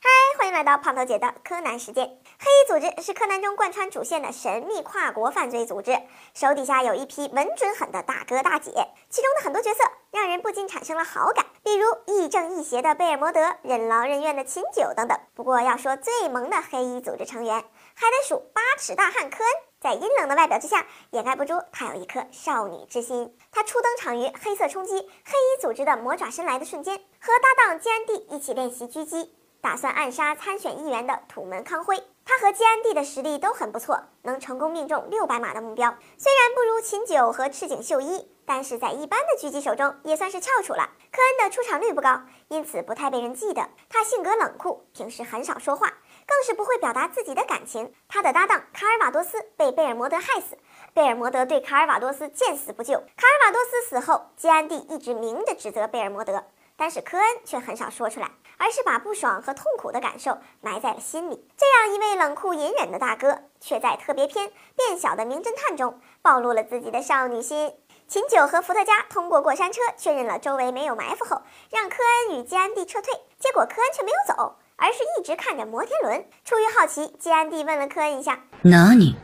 嗨，欢迎来到胖头姐的柯南时间，黑衣组织是柯南中贯穿主线的神秘跨国犯罪组织，手底下有一批稳准狠的大哥大姐，其中的很多角色让人不禁产生了好感，比如亦正亦邪的贝尔摩德、任劳任怨的秦九等等。不过要说最萌的黑衣组织成员，还得数八尺大汉科恩，在阴冷的外表之下，掩盖不住他有一颗少女之心。他初登场于黑色冲击黑衣组织的魔爪伸来的瞬间，和搭档基安蒂一起练习狙击。打算暗杀参选议员的土门康辉，他和基安蒂的实力都很不错，能成功命中六百码的目标。虽然不如秦九和赤井秀一，但是在一般的狙击手中也算是翘楚了。科恩的出场率不高，因此不太被人记得。他性格冷酷，平时很少说话，更是不会表达自己的感情。他的搭档卡尔瓦多斯被贝尔摩德害死，贝尔摩德对卡尔瓦多斯见死不救。卡尔瓦多斯死后，基安蒂一直明着指责贝尔摩德。但是科恩却很少说出来，而是把不爽和痛苦的感受埋在了心里。这样一位冷酷隐忍的大哥，却在特别篇《变小的名侦探》中暴露了自己的少女心。秦九和伏特加通过过山车确认了周围没有埋伏后，让科恩与基安蒂撤退。结果科恩却没有走，而是一直看着摩天轮。出于好奇，基安蒂问了科恩一下：“哪里？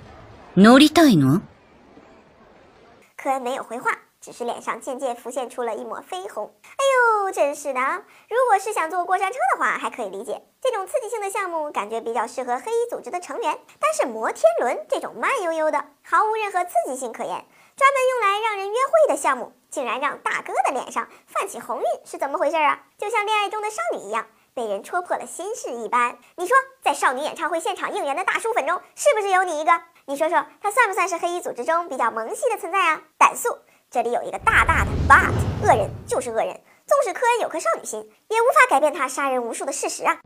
乗りたいの？”科恩没有回话。只是脸上渐渐浮现出了一抹绯红。哎呦，真是的！如果是想坐过山车的话，还可以理解。这种刺激性的项目，感觉比较适合黑衣组织的成员。但是摩天轮这种慢悠悠的、毫无任何刺激性可言、专门用来让人约会的项目，竟然让大哥的脸上泛起红晕，是怎么回事啊？就像恋爱中的少女一样， 被人戳破了心事一般。你说，在少女演唱会现场应援的大叔粉中，是不是有你一个？你说说，他算不算是黑衣组织中比较萌系的存在啊？胆素。这里有一个大大的 but，恶人就是恶人，纵使科恩有颗少女心，也无法改变他杀人无数的事实啊。